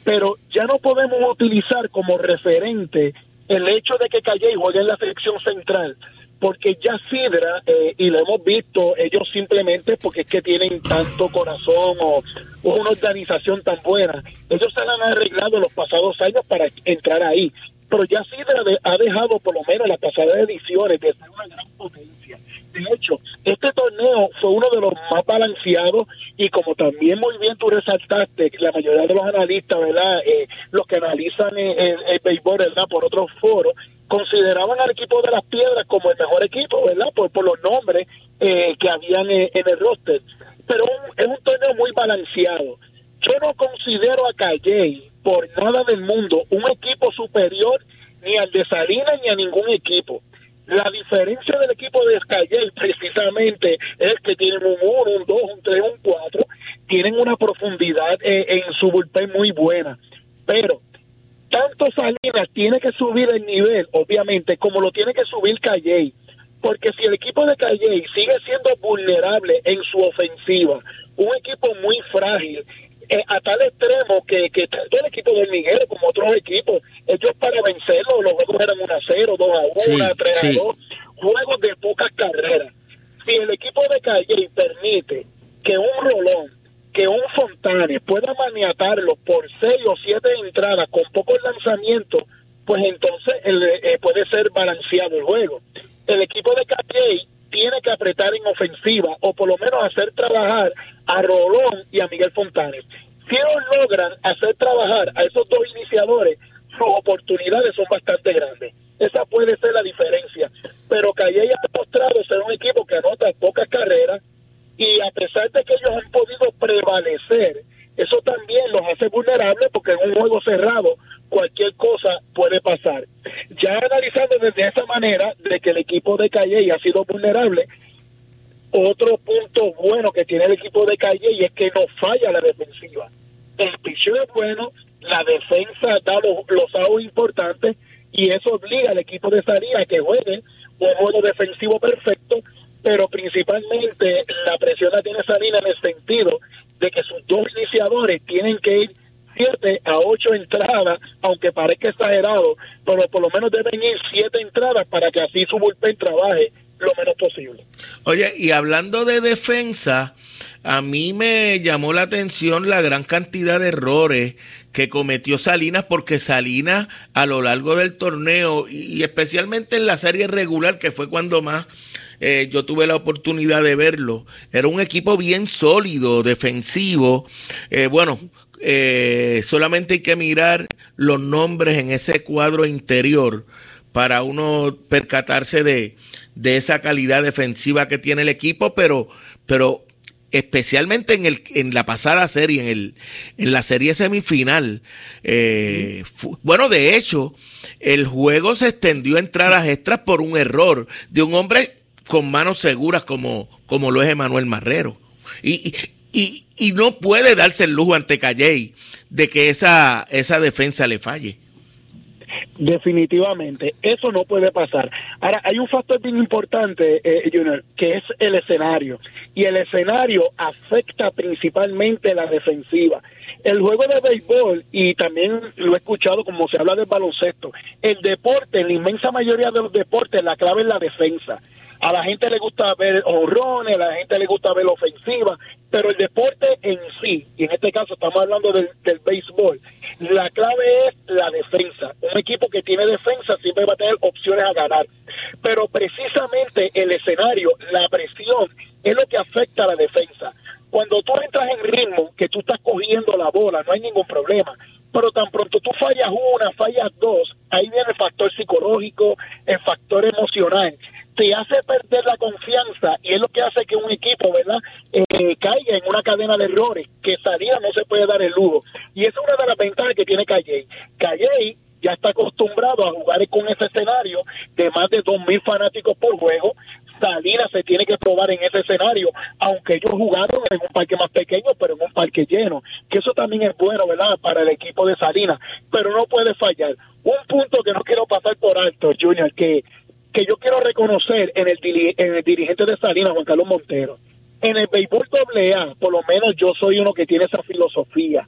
Pero ya no podemos utilizar como referente el hecho de que Calle juegue en la selección central, porque ya Sidra, eh, y lo hemos visto, ellos simplemente porque es que tienen tanto corazón o, una organización tan buena, ellos se han arreglado los pasados años para entrar ahí. Pero ya Sidra ha dejado por lo menos las pasadas ediciones de ser una gran potencia de este torneo fue uno de los más balanceados y como también muy bien tú resaltaste, la mayoría de los analistas, ¿verdad? Eh, los que analizan el, el, béisbol, ¿verdad? Por otros foros, consideraban al equipo de las piedras como el mejor equipo, ¿verdad? Por, por los nombres eh, que habían en, el roster. Pero es un torneo muy balanceado. Yo no considero a Calle por nada del mundo un equipo superior ni al de Salinas ni a ningún equipo. La diferencia del equipo de Escayel precisamente es que tienen un 1, un 2, un 3, un 4, tienen una profundidad eh, en su bullpen muy buena. Pero tanto Salinas tiene que subir el nivel, obviamente, como lo tiene que subir Calle. Porque si el equipo de Calle sigue siendo vulnerable en su ofensiva, un equipo muy frágil, eh, a tal extremo que, que tanto el equipo de Miguel como otros equipos, ellos para vencerlo, los juegos eran 1 a 0, 2 a 1, 3 a 2, juegos de pocas carreras. Si el equipo de Calle permite que un Rolón, que un Fontane pueda maniatarlo por 6 o 7 entradas con pocos lanzamientos, pues entonces eh, puede ser balanceado el juego. El equipo de Calle tiene que apretar en ofensiva o por lo menos hacer trabajar a Rolón y a Miguel Fontanes. Si ellos logran hacer trabajar a esos dos iniciadores, sus oportunidades son bastante grandes. Esa puede ser la diferencia. Pero Calle ha demostrado ser un equipo que anota pocas carreras y a pesar de que ellos han podido prevalecer, eso también los hace vulnerables porque en un juego cerrado cualquier cosa puede pasar. Ya analizando desde esa manera de que el equipo de Calle ha sido vulnerable, otro punto bueno que tiene el equipo de Calle y es que no falla la defensiva. El picheo es bueno, la defensa da los, los importantes y eso obliga al equipo de salida a que juegue un juego defensivo perfecto, pero principalmente la presión la tiene Salina en el sentido de que sus dos iniciadores tienen que ir siete a ocho entradas, aunque parezca exagerado, pero por lo menos deben ir siete entradas para que así su bullpen trabaje lo menos posible. Oye, y hablando de defensa, a mí me llamó la atención la gran cantidad de errores que cometió Salinas, porque Salinas a lo largo del torneo y especialmente en la serie regular, que fue cuando más eh, yo tuve la oportunidad de verlo, era un equipo bien sólido, defensivo. Eh, bueno, eh, solamente hay que mirar los nombres en ese cuadro interior para uno percatarse de, de esa calidad defensiva que tiene el equipo, pero, pero especialmente en, el, en la pasada serie, en, el, en la serie semifinal. Eh, bueno, de hecho, el juego se extendió a entradas extras por un error de un hombre con manos seguras como, como lo es Emanuel Marrero. Y, y, y, no puede darse el lujo ante Calley de que esa, esa defensa le falle. Definitivamente, eso no puede pasar. Ahora, hay un factor bien importante, eh, Junior, que es el escenario. Y el escenario afecta principalmente la defensiva. El juego de béisbol, y también lo he escuchado como se habla del baloncesto, el deporte, la inmensa mayoría de los deportes, la clave es la defensa. A la gente le gusta ver honrones, a la gente le gusta ver ofensiva, pero el deporte en sí, y en este caso estamos hablando del, del béisbol, la clave es la defensa. Un equipo que tiene defensa siempre va a tener opciones a ganar. Pero precisamente el escenario, la presión, es lo que afecta a la defensa. Cuando tú entras en ritmo, que tú estás cogiendo la bola, no hay ningún problema pero tan pronto tú fallas una, fallas dos, ahí viene el factor psicológico, el factor emocional te hace perder la confianza y es lo que hace que un equipo, ¿verdad?, eh, caiga en una cadena de errores, que salida no se puede dar el lujo. Y esa es una de las ventajas que tiene Calle. Calle ya está acostumbrado a jugar con ese escenario de más de 2.000 fanáticos por juego. Salinas se tiene que probar en ese escenario, aunque ellos jugaron en un parque más pequeño, pero en un parque lleno, que eso también es bueno, ¿verdad?, para el equipo de Salinas, pero no puede fallar. Un punto que no quiero pasar por alto, Junior, que que yo quiero reconocer en el, en el dirigente de Salinas, Juan Carlos Montero. En el béisbol AA, por lo menos yo soy uno que tiene esa filosofía.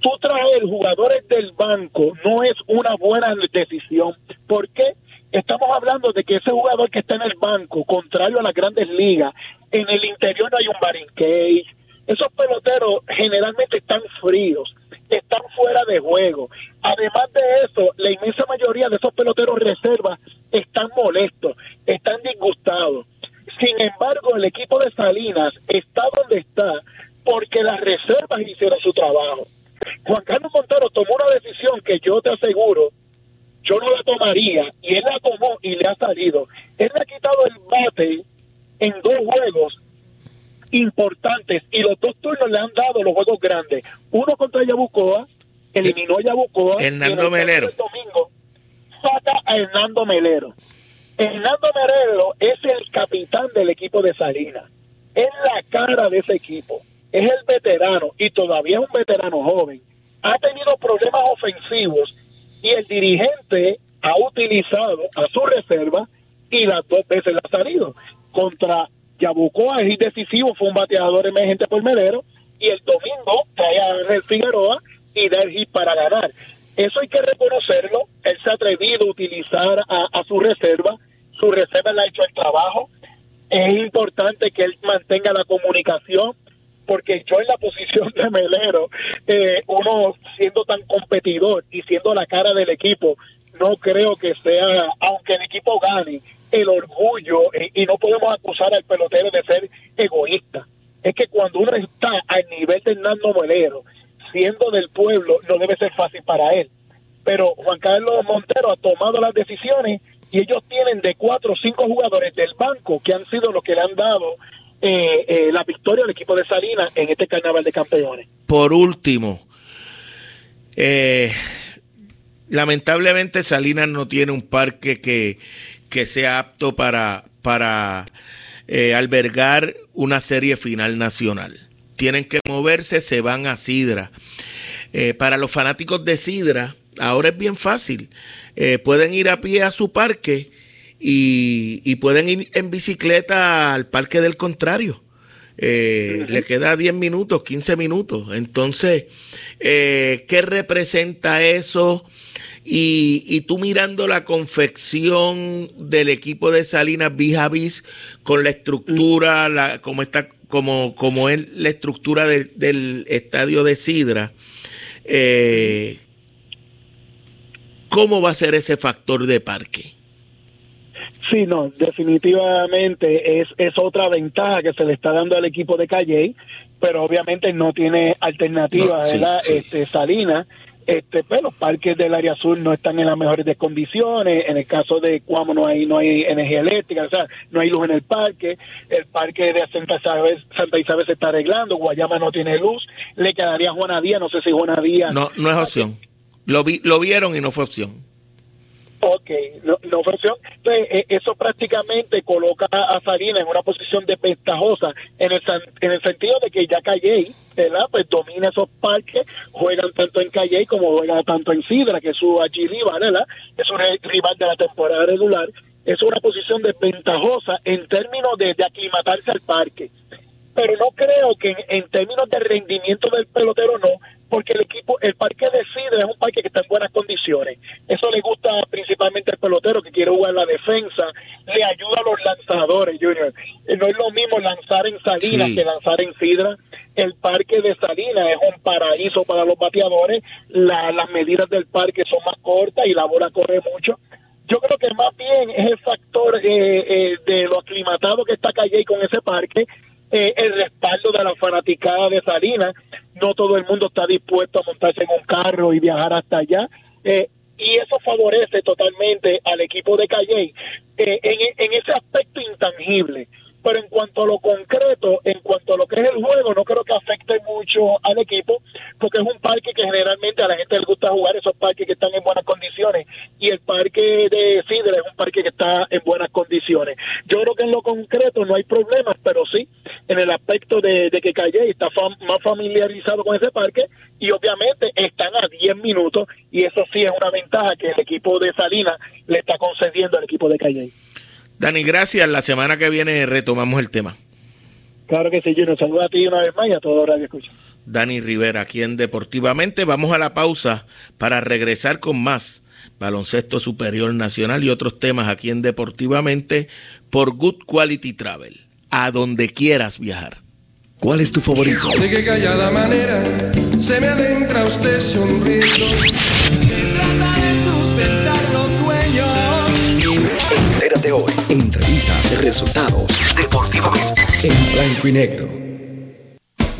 Tú traer jugadores del banco no es una buena decisión. ¿Por qué? Estamos hablando de que ese jugador que está en el banco, contrario a las grandes ligas, en el interior no hay un cage. Esos peloteros generalmente están fríos están fuera de juego. Además de eso, la inmensa mayoría de esos peloteros reservas están molestos, están disgustados. Sin embargo, el equipo de Salinas está donde está porque las reservas hicieron su trabajo. Juan Carlos Montero tomó una decisión que yo te aseguro, yo no la tomaría, y él la tomó y le ha salido. Él le ha quitado el bate en dos juegos importantes y los dos turnos le han dado los juegos grandes. Uno contra Yabucoa, eliminó a Yabucoa. Hernando Melero. El domingo saca a Hernando Melero. Hernando Melero es el capitán del equipo de Salinas. Es la cara de ese equipo. Es el veterano y todavía es un veterano joven. Ha tenido problemas ofensivos y el dirigente ha utilizado a su reserva y las dos veces la ha salido. Contra Yabucoa es decisivo, fue un bateador emergente por Melero, y el domingo trae a Ángel Figueroa y da el hit para ganar. Eso hay que reconocerlo, él se ha atrevido a utilizar a, su reserva, su reserva le ha hecho el trabajo, es importante que él mantenga la comunicación, porque yo en la posición de Melero, eh, uno siendo tan competidor y siendo la cara del equipo, no creo que sea, aunque el equipo gane, el orgullo eh, y no podemos acusar al pelotero de ser egoísta. Es que cuando uno está al nivel de Hernando Molero, siendo del pueblo, no debe ser fácil para él. Pero Juan Carlos Montero ha tomado las decisiones y ellos tienen de cuatro o cinco jugadores del banco que han sido los que le han dado eh, eh, la victoria al equipo de Salinas en este carnaval de campeones. Por último, lamentablemente Salinas no tiene un parque que, que sea apto para, para eh, albergar una serie final nacional. Tienen que moverse, se van a Sidra. Eh, para los fanáticos de Sidra, ahora es bien fácil. Eh, pueden ir a pie a su parque y, pueden ir en bicicleta al parque del contrario. Eh, le queda 10 minutos, 15 minutos. Entonces, eh, ¿qué representa eso? Y, tú mirando la confección del equipo de Salinas vis con la estructura, la, como está, como, como es la estructura del estadio de Sidra, eh, ¿cómo va a ser ese factor de parque? Sí, no, definitivamente es, es otra ventaja que se le está dando al equipo de Calle, pero obviamente no tiene alternativa, ¿verdad? Este, Salina, este, pues los parques del área sur no están en las mejores de condiciones, en el caso de Cuamo no hay, no hay energía eléctrica, o sea, no hay luz en el parque, el parque de Santa Isabel, Santa Isabel se está arreglando, Guayama no tiene luz, le quedaría Juana Díaz, no sé si Juana Díaz... No, no es opción, lo, vi, lo vieron y no fue opción. Ok, no, no Entonces, eso prácticamente coloca a Sarina en una posición desventajosa en el, en el sentido de que ya Calle, ¿verdad? Pues domina esos parques, juegan tanto en Calle como juegan tanto en Sidra, que es su rival, ¿verdad? Es un rival de la temporada regular. Es una posición desventajosa en términos de, de aclimatarse al parque pero no creo que en, términos de rendimiento del pelotero no, porque el equipo, el parque de Sidra es un parque que está en buenas condiciones. Eso le gusta principalmente al pelotero que quiere jugar la defensa, le ayuda a los lanzadores, Junior. Eh, no es lo mismo lanzar en Salinas que lanzar en Sidra. El parque de Salinas es un paraíso para los bateadores, las medidas del parque son más cortas y la bola corre mucho. Yo creo que más bien es el factor eh, eh, de lo aclimatado que está Calle con ese parque eh, el respaldo de la fanaticada de Salinas. No todo el mundo está dispuesto a montarse en un carro y viajar hasta allá. Eh, y eso favorece totalmente al equipo de Calle eh, en, en ese aspecto intangible pero en cuanto a lo concreto, en cuanto a lo que es el juego, no creo que afecte mucho al equipo, porque es un parque que generalmente a la gente le gusta jugar esos parques que están en buenas condiciones, y el parque de Sidra es un parque que está en buenas condiciones. Yo creo que en lo concreto no hay problemas, pero sí en el aspecto de, que Calle está más familiarizado con ese parque, y obviamente están a 10 minutos, y eso sí es una ventaja que el equipo de Salinas le está concediendo al equipo de Calle. Dani, gracias. La semana que viene retomamos el tema. Claro que sí, Yo nos Saludo a ti una vez más y a todos los que escuchan. Dani Rivera, aquí en Deportivamente. Vamos a la pausa para regresar con más baloncesto superior nacional y otros temas aquí en Deportivamente por Good Quality Travel. A donde quieras viajar. ¿Cuál es tu favorito? De qué callada manera se me adentra usted sonriendo. Entérate hoy. Entrevistas, resultados, deportivamente. En blanco y negro.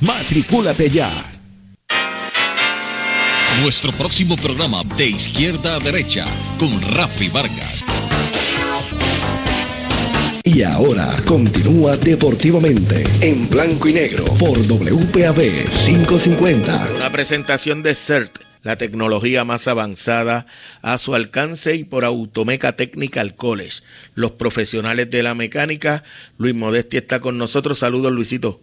Matricúlate ya. Nuestro próximo programa de izquierda a derecha con Rafi Vargas. Y ahora continúa deportivamente en blanco y negro por WPAB 550. Una presentación de CERT la tecnología más avanzada a su alcance y por Automeca Technical College. Los profesionales de la mecánica, Luis Modesti está con nosotros. Saludos, Luisito.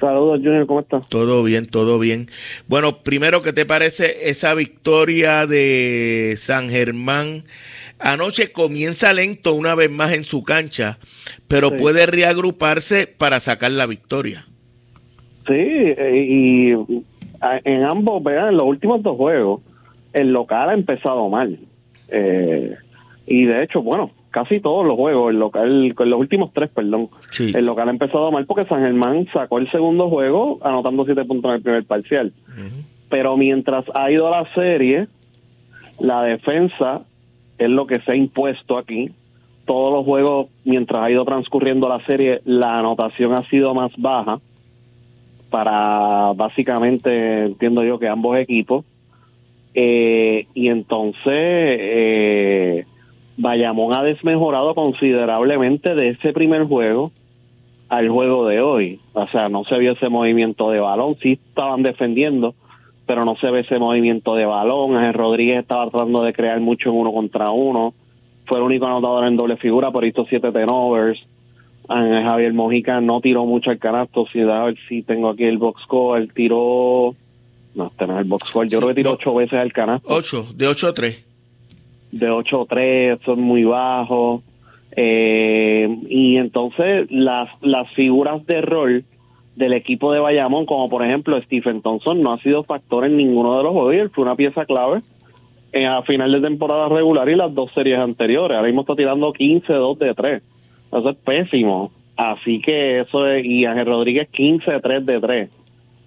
Saludos, Junior, ¿cómo estás? Todo bien, todo bien. Bueno, primero, ¿qué te parece esa victoria de San Germán? Anoche comienza lento una vez más en su cancha, pero puede reagruparse para sacar la victoria. Sí, eh, y en ambos, vean, en los últimos dos juegos, el local ha empezado mal. Eh, y de hecho, bueno, casi todos los juegos, el local, con los últimos tres, perdón, el local ha empezado mal porque San Germán sacó el segundo juego anotando siete puntos en el primer parcial. Pero mientras ha ido la serie, la defensa es lo que se ha impuesto aquí. Todos los juegos, mientras ha ido transcurriendo la serie, la anotación ha sido más baja para básicamente, entiendo yo, que ambos equipos. Eh, y entonces, eh, Bayamón ha desmejorado considerablemente de ese primer juego al juego de hoy. O sea, no se vio ese movimiento de balón, sí estaban defendiendo, pero no se ve ese movimiento de balón. Ángel Rodríguez estaba tratando de crear mucho en uno contra uno. Fue el único anotador en doble figura, por hizo siete turnovers. Javier Mojica no tiró mucho al canasto. Si, a ver si tengo aquí el box score, tiró. No, este no es el box score. Yo creo que tiró ocho veces al canasto. Ocho, de ocho a tres. De ocho a tres, son muy bajos. Eh, y entonces las, las figuras de rol del equipo de Bayamón, como por ejemplo Stephen Thompson, no ha sido factor en ninguno de los juegos fue una pieza clave en, a final de temporada regular y las dos series anteriores. Ahora mismo está tirando 15, 2 de 3. Eso es pésimo. Así que eso es, y Ángel Rodríguez 15, 3 de 3.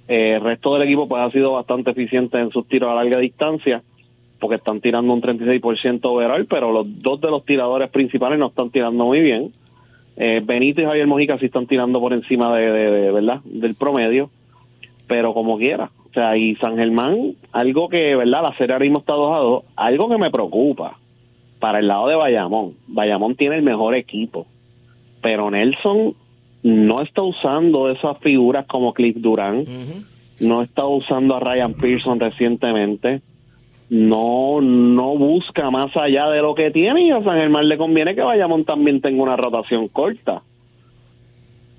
Eh, el resto del equipo pues ha sido bastante eficiente en sus tiros a larga distancia porque están tirando un 36% overall, pero los dos de los tiradores principales no están tirando muy bien. Eh, Benito y Javier Mojica sí están tirando por encima de, verdad del promedio, pero como quiera. O sea, y San Germán, algo que, ¿verdad? La serie ahora mismo está 2 a 2, algo que me preocupa para el lado de Bayamón. Bayamón tiene el mejor equipo, pero Nelson no está usando esas figuras como Cliff Durán, no está usando a Ryan Pearson recientemente no no busca más allá de lo que tiene y a San Germán le conviene que Bayamón también tenga una rotación corta.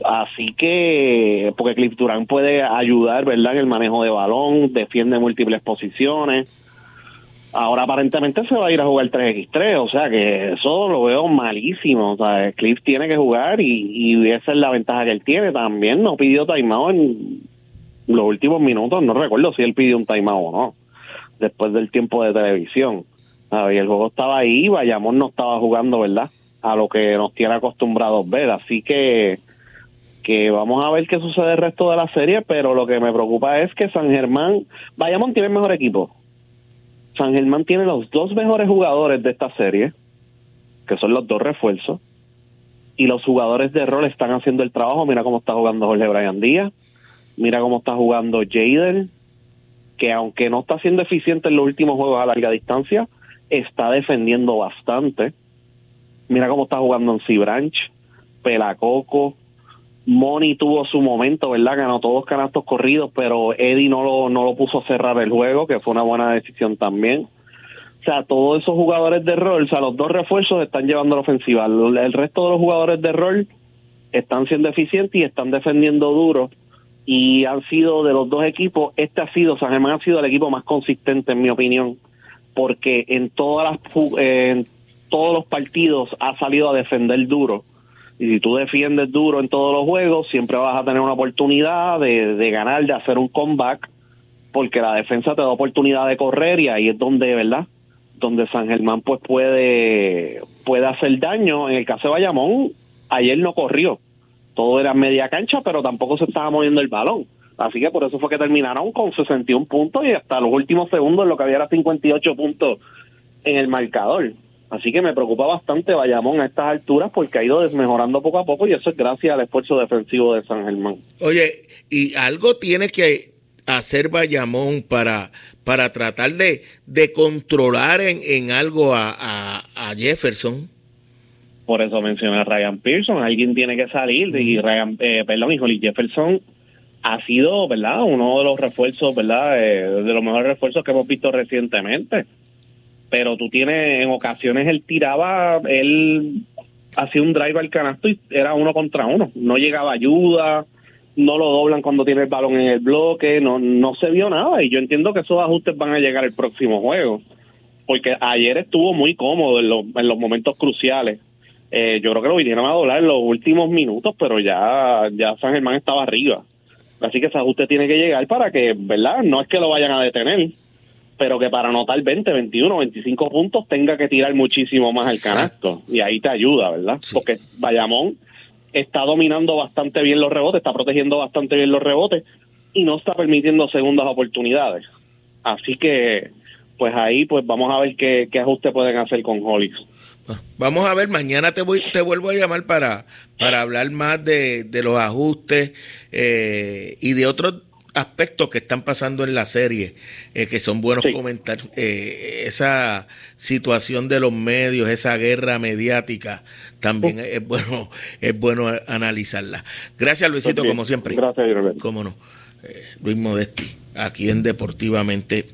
Así que, porque Cliff Durán puede ayudar, ¿verdad?, en el manejo de balón, defiende múltiples posiciones. Ahora aparentemente se va a ir a jugar 3x3, o sea que eso lo veo malísimo. O sea, Cliff tiene que jugar y, y esa es la ventaja que él tiene. También no pidió timeout en los últimos minutos, no recuerdo si él pidió un timeout o no después del tiempo de televisión. y el juego estaba ahí, Bayamón no estaba jugando, ¿verdad? A lo que nos tiene acostumbrados ver. Así que, que vamos a ver qué sucede el resto de la serie, pero lo que me preocupa es que San Germán, Bayamón tiene el mejor equipo. San Germán tiene los dos mejores jugadores de esta serie, que son los dos refuerzos, y los jugadores de rol están haciendo el trabajo. Mira cómo está jugando Jorge Brian Díaz, mira cómo está jugando Jaden, que aunque no está siendo eficiente en los últimos juegos a larga distancia, está defendiendo bastante. Mira cómo está jugando en Cibranch, Pelacoco, Moni tuvo su momento, ¿verdad? Ganó todos canastos corridos, pero Eddie no lo, no lo puso a cerrar el juego, que fue una buena decisión también. O sea, todos esos jugadores de rol, o sea, los dos refuerzos están llevando la ofensiva. El resto de los jugadores de rol están siendo eficientes y están defendiendo duro y han sido de los dos equipos, este ha sido, San Germán ha sido el equipo más consistente en mi opinión, porque en todas las en todos los partidos ha salido a defender duro. Y si tú defiendes duro en todos los juegos, siempre vas a tener una oportunidad de, de ganar, de hacer un comeback, porque la defensa te da oportunidad de correr y ahí es donde, ¿verdad? Donde San Germán pues puede, puede hacer daño. En el caso de Bayamón, ayer no corrió todo era media cancha, pero tampoco se estaba moviendo el balón. Así que por eso fue que terminaron con 61 puntos y hasta los últimos segundos lo que había era 58 puntos en el marcador. Así que me preocupa bastante Bayamón a estas alturas porque ha ido desmejorando poco a poco y eso es gracias al esfuerzo defensivo de San Germán. Oye, y algo tiene que hacer Bayamón para, para tratar de, de controlar en, en algo a, a Jefferson. Por eso mencioné a Ryan Pearson, alguien tiene que salir y Ryan, eh, perdón, y Jefferson ha sido, ¿verdad? Uno de los refuerzos, ¿verdad? Eh, de los mejores refuerzos que hemos visto recientemente. Pero tú tienes, en ocasiones él tiraba, él hacía un drive al canasto y era uno contra uno. No llegaba ayuda, no lo doblan cuando tiene el balón en el bloque, no, no se vio nada. Y yo entiendo que esos ajustes van a llegar el próximo juego. Porque ayer estuvo muy cómodo en, los, en los momentos cruciales. Eh, yo creo que lo vinieron a doblar en los últimos minutos, pero ya, ya San Germán estaba arriba. Así que ese ajuste tiene que llegar para que, ¿verdad? No es que lo vayan a detener, pero que para anotar 20, 21, 25 puntos tenga que tirar muchísimo más el canasto. Y ahí te ayuda, ¿verdad? Porque Bayamón está dominando bastante bien los rebotes, está protegiendo bastante bien los rebotes y no está permitiendo segundas oportunidades. Así que, pues ahí, pues vamos a ver qué, qué ajuste pueden hacer con Hollis. Vamos a ver, mañana te voy, te vuelvo a llamar para, para hablar más de, los ajustes eh, y de otros aspectos que están pasando en la serie, eh, que son buenos comentarios. Eh, esa situación de los medios, esa guerra mediática, también es bueno es bueno analizarla. Gracias, Luisito, como siempre. Gracias, Cómo no. Luis Modesti, aquí en Deportivamente.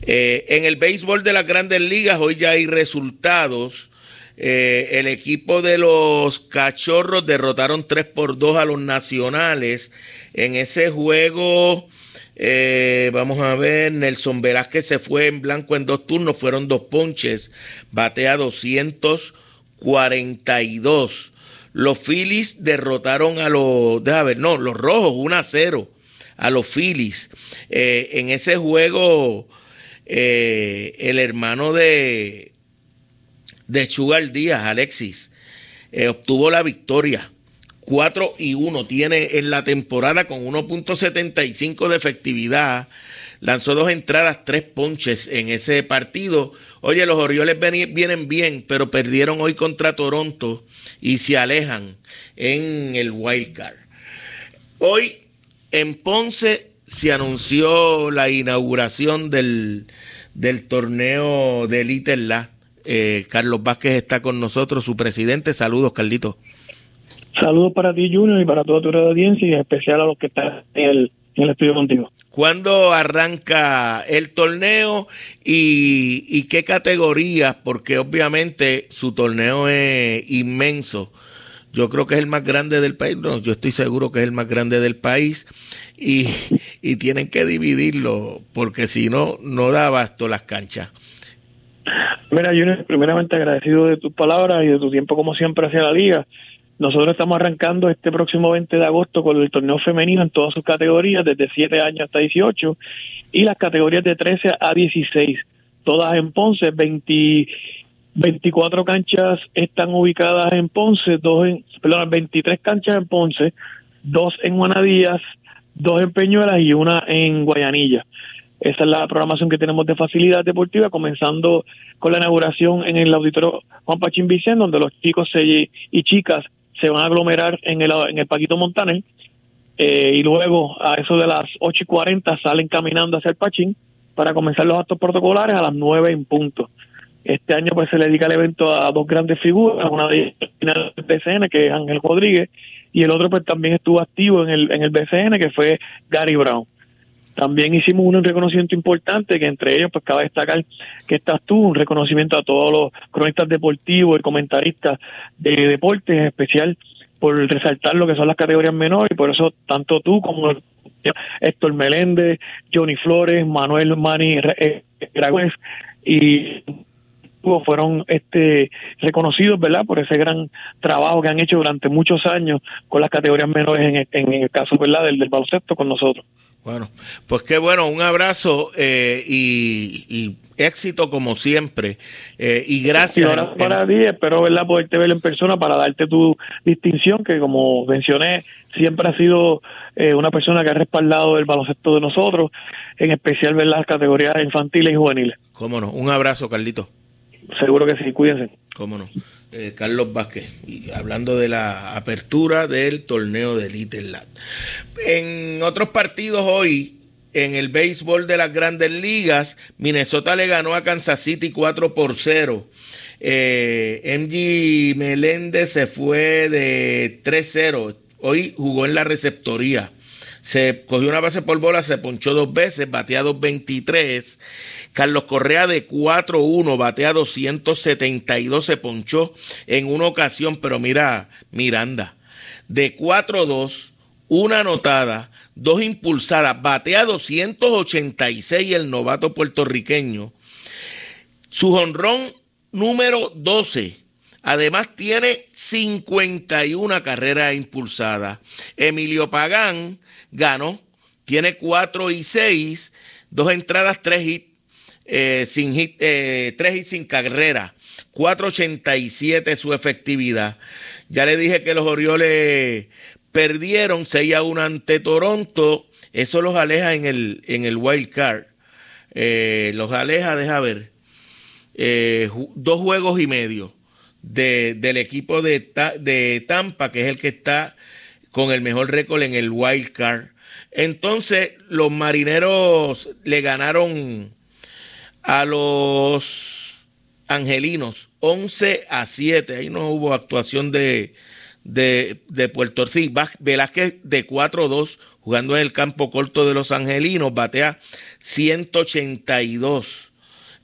en el béisbol de las grandes ligas, hoy ya hay resultados. Eh, el equipo de los cachorros derrotaron 3 por 2 a los nacionales. En ese juego, eh, vamos a ver, Nelson Velázquez se fue en blanco en dos turnos, fueron dos ponches, batea 242. Los Phillies derrotaron a los, déjame ver, no, los rojos 1 a 0 a los Phillies. Eh, en ese juego, el hermano de de Chugal Díaz, Alexis, eh, obtuvo la victoria. 4 y 1 tiene en la temporada con 1.75 de efectividad. Lanzó dos entradas, tres ponches en ese partido. Oye, los Orioles vienen bien, pero perdieron hoy contra Toronto y se alejan en el wild card. Hoy en Ponce se anunció la inauguración del, del torneo de Elite eh, Carlos Vázquez está con nosotros, su presidente. Saludos, Carlito. Saludos para ti, Junior, y para toda tu audiencia, y en especial a los que están en el, en el estudio contigo. ¿Cuándo arranca el torneo y, qué categorías? Porque obviamente su torneo es inmenso. Yo creo que es el más grande del país. No, yo estoy seguro que es el más grande del país. Y, y tienen que dividirlo porque si no, no da abasto las canchas. Mira, Junior, primeramente agradecido de tus palabras y de tu tiempo como siempre hacia la liga. Nosotros estamos arrancando este próximo 20 de agosto con el torneo femenino en todas sus categorías, desde 7 años hasta 18, y las categorías de 13 a 16, todas en Ponce, 20, 24 canchas están ubicadas en Ponce, dos en, perdón, 23 canchas en Ponce, dos en Guanadías, dos en Peñuelas y una en Guayanilla. Esa es la programación que tenemos de facilidad deportiva, comenzando con la inauguración en el auditorio Juan Pachín Vicente, donde los chicos y chicas se van a aglomerar en el, en el Paquito Montaner. Eh, y luego, a eso de las 8 y 40, salen caminando hacia el Pachín para comenzar los actos protocolares a las 9 en punto. Este año pues se le dedica el evento a dos grandes figuras, una de ellas del BCN, que es Ángel Rodríguez, y el otro pues también estuvo activo en el, en el BCN, que fue Gary Brown. También hicimos un reconocimiento importante, que entre ellos, pues cabe destacar que estás tú, un reconocimiento a todos los cronistas deportivos y comentaristas de deportes, en especial por resaltar lo que son las categorías menores, y por eso tanto tú como Héctor Meléndez, Johnny Flores, Manuel Mani eh, y fueron este reconocidos verdad por ese gran trabajo que han hecho durante muchos años con las categorías menores en, el caso verdad del baloncesto con nosotros bueno, pues qué bueno, un abrazo eh, y, éxito como siempre. Eh, y gracias. para ti, espero ¿verdad? poderte ver en persona para darte tu distinción, que como mencioné, siempre ha sido eh, una persona que ha respaldado el baloncesto de nosotros, en especial ver las categorías infantiles y juveniles. Cómo no, un abrazo, Carlito. Seguro que sí, cuídense. Cómo no. Eh, Carlos Vázquez, hablando de la apertura del torneo de Little Land. En otros partidos hoy, en el béisbol de las grandes ligas, Minnesota le ganó a Kansas City 4 por 0. Eh, MG Meléndez se fue de 3-0. Hoy jugó en la receptoría. Se cogió una base por bola, se ponchó dos veces, batea 223. Carlos Correa de 4-1, batea 272, se ponchó en una ocasión, pero mira, Miranda, de 4-2, una anotada, dos impulsadas, batea 286 el novato puertorriqueño. Su jonrón número 12. Además tiene 51 carreras impulsadas. Emilio Pagán ganó, tiene 4 y 6, dos entradas, 3 hits, eh, sin hit, eh, 3 hits sin carrera. 4.87 su efectividad. Ya le dije que los Orioles perdieron 6 a 1 ante Toronto. Eso los aleja en el, en el wild card. Eh, los aleja, deja ver, eh, dos juegos y medio de, del equipo de, de Tampa, que es el que está con el mejor récord en el wild card. Entonces, los marineros le ganaron a los angelinos 11 a 7. Ahí no hubo actuación de, de, de Puerto Rico. Velázquez de 4-2 jugando en el campo corto de los angelinos, batea 182.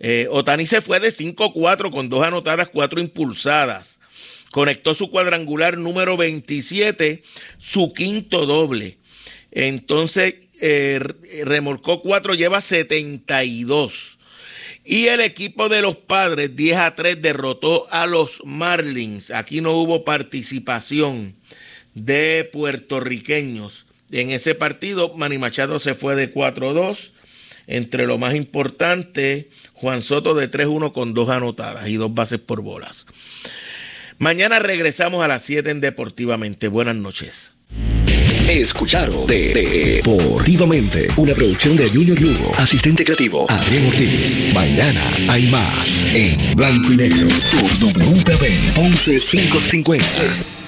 Eh, Otani se fue de 5-4 con dos anotadas, cuatro impulsadas. Conectó su cuadrangular número 27, su quinto doble. Entonces, eh, remolcó 4, lleva 72. Y el equipo de los padres, 10 a 3, derrotó a los Marlins. Aquí no hubo participación de puertorriqueños. En ese partido, Manny Machado se fue de 4-2. Entre lo más importante, Juan Soto de 3-1 con dos anotadas y dos bases por bolas. Mañana regresamos a las 7 en Deportivamente. Buenas noches. Escucharon de, Deportivamente, una producción de Junior Lugo, asistente creativo Adrián Ortiz. Mañana hay más en Blanco y Negro, tu WPB 11550.